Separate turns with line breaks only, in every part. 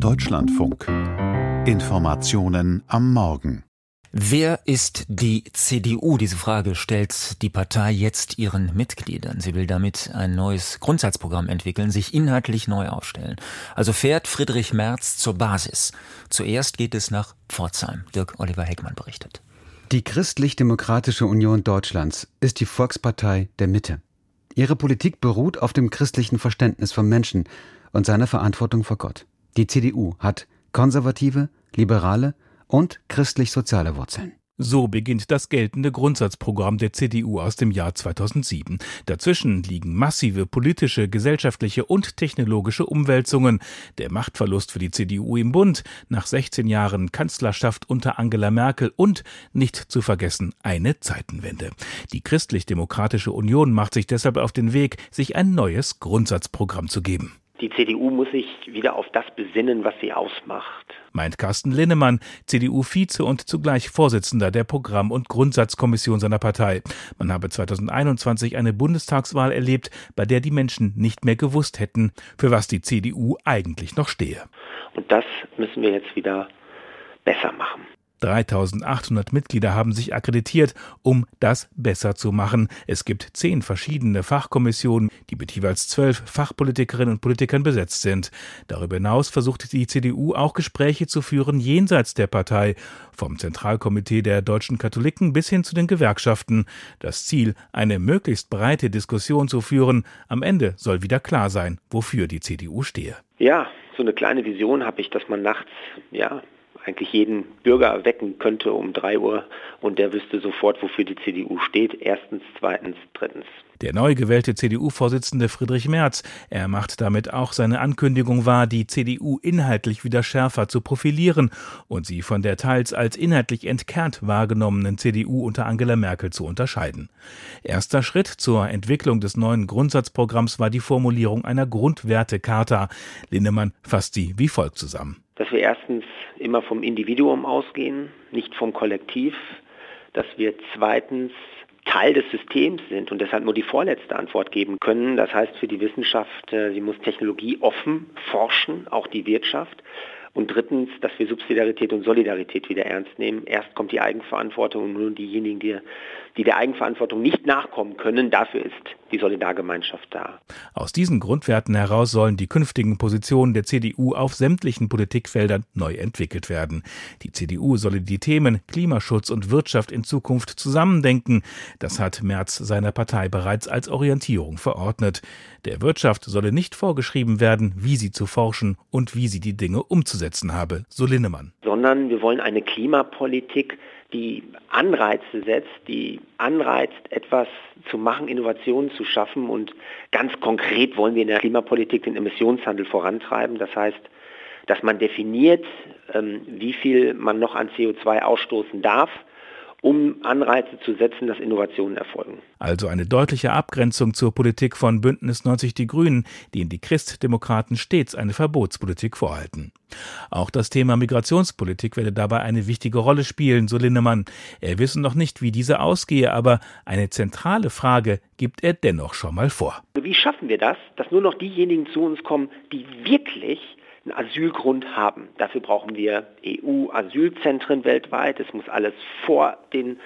Deutschlandfunk. Informationen am Morgen.
Wer ist die CDU? Diese Frage stellt die Partei jetzt ihren Mitgliedern. Sie will damit ein neues Grundsatzprogramm entwickeln, sich inhaltlich neu aufstellen. Also fährt Friedrich Merz zur Basis. Zuerst geht es nach Pforzheim. Dirk Oliver Heckmann berichtet.
Die Christlich-Demokratische Union Deutschlands ist die Volkspartei der Mitte. Ihre Politik beruht auf dem christlichen Verständnis vom Menschen und seiner Verantwortung vor Gott. Die CDU hat konservative, liberale und christlich-soziale Wurzeln.
So beginnt das geltende Grundsatzprogramm der CDU aus dem Jahr 2007. Dazwischen liegen massive politische, gesellschaftliche und technologische Umwälzungen. Der Machtverlust für die CDU im Bund nach 16 Jahren Kanzlerschaft unter Angela Merkel und nicht zu vergessen eine Zeitenwende. Die Christlich-Demokratische Union macht sich deshalb auf den Weg, sich ein neues Grundsatzprogramm zu geben.
Die CDU muss sich wieder auf das besinnen, was sie ausmacht.
Meint Carsten Linnemann, CDU-Vize und zugleich Vorsitzender der Programm- und Grundsatzkommission seiner Partei. Man habe 2021 eine Bundestagswahl erlebt, bei der die Menschen nicht mehr gewusst hätten, für was die CDU eigentlich noch stehe.
Und das müssen wir jetzt wieder besser machen.
3800 Mitglieder haben sich akkreditiert, um das besser zu machen. Es gibt zehn verschiedene Fachkommissionen, die mit jeweils zwölf Fachpolitikerinnen und Politikern besetzt sind. Darüber hinaus versucht die CDU auch Gespräche zu führen jenseits der Partei, vom Zentralkomitee der deutschen Katholiken bis hin zu den Gewerkschaften. Das Ziel, eine möglichst breite Diskussion zu führen. Am Ende soll wieder klar sein, wofür die CDU stehe.
Ja, so eine kleine Vision habe ich, dass man nachts ja eigentlich jeden Bürger wecken könnte um drei Uhr und der wüsste sofort, wofür die CDU steht. Erstens, zweitens, drittens.
Der neu gewählte CDU-Vorsitzende Friedrich Merz, er macht damit auch seine Ankündigung wahr, die CDU inhaltlich wieder schärfer zu profilieren und sie von der teils als inhaltlich entkernt wahrgenommenen CDU unter Angela Merkel zu unterscheiden. Erster Schritt zur Entwicklung des neuen Grundsatzprogramms war die Formulierung einer Grundwertecharta. Lindemann fasst sie wie folgt zusammen
dass wir erstens immer vom Individuum ausgehen, nicht vom Kollektiv, dass wir zweitens Teil des Systems sind und deshalb nur die vorletzte Antwort geben können. Das heißt für die Wissenschaft, äh, sie muss technologieoffen forschen, auch die Wirtschaft. Und drittens, dass wir Subsidiarität und Solidarität wieder ernst nehmen. Erst kommt die Eigenverantwortung und nur diejenigen, die, die der Eigenverantwortung nicht nachkommen können, dafür ist die Solidargemeinschaft da.
Aus diesen Grundwerten heraus sollen die künftigen Positionen der CDU auf sämtlichen Politikfeldern neu entwickelt werden. Die CDU solle die Themen Klimaschutz und Wirtschaft in Zukunft zusammendenken. Das hat Merz seiner Partei bereits als Orientierung verordnet. Der Wirtschaft solle nicht vorgeschrieben werden, wie sie zu forschen und wie sie die Dinge umzusetzen habe, so Linnemann.
Sondern wir wollen eine Klimapolitik, die Anreize setzt, die anreizt, etwas zu machen, Innovationen zu schaffen. Und ganz konkret wollen wir in der Klimapolitik den Emissionshandel vorantreiben. Das heißt, dass man definiert, ähm, wie viel man noch an CO2 ausstoßen darf um Anreize zu setzen, dass Innovationen erfolgen.
Also eine deutliche Abgrenzung zur Politik von Bündnis 90 Die Grünen, die in die Christdemokraten stets eine Verbotspolitik vorhalten. Auch das Thema Migrationspolitik werde dabei eine wichtige Rolle spielen, so Linnemann. Er wisse noch nicht, wie diese ausgehe, aber eine zentrale Frage gibt er dennoch schon mal vor.
Wie schaffen wir das, dass nur noch diejenigen zu uns kommen, die wirklich einen Asylgrund haben. Dafür brauchen wir EU-Asylzentren weltweit. Es muss alles vor den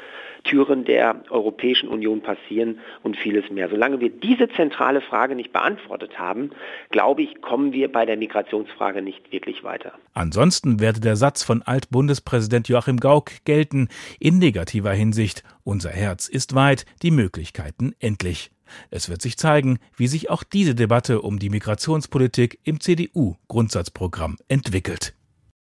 Türen der Europäischen Union passieren und vieles mehr. Solange wir diese zentrale Frage nicht beantwortet haben, glaube ich, kommen wir bei der Migrationsfrage nicht wirklich weiter.
Ansonsten werde der Satz von Altbundespräsident Joachim Gauck gelten, in negativer Hinsicht, unser Herz ist weit, die Möglichkeiten endlich. Es wird sich zeigen, wie sich auch diese Debatte um die Migrationspolitik im CDU-Grundsatzprogramm entwickelt.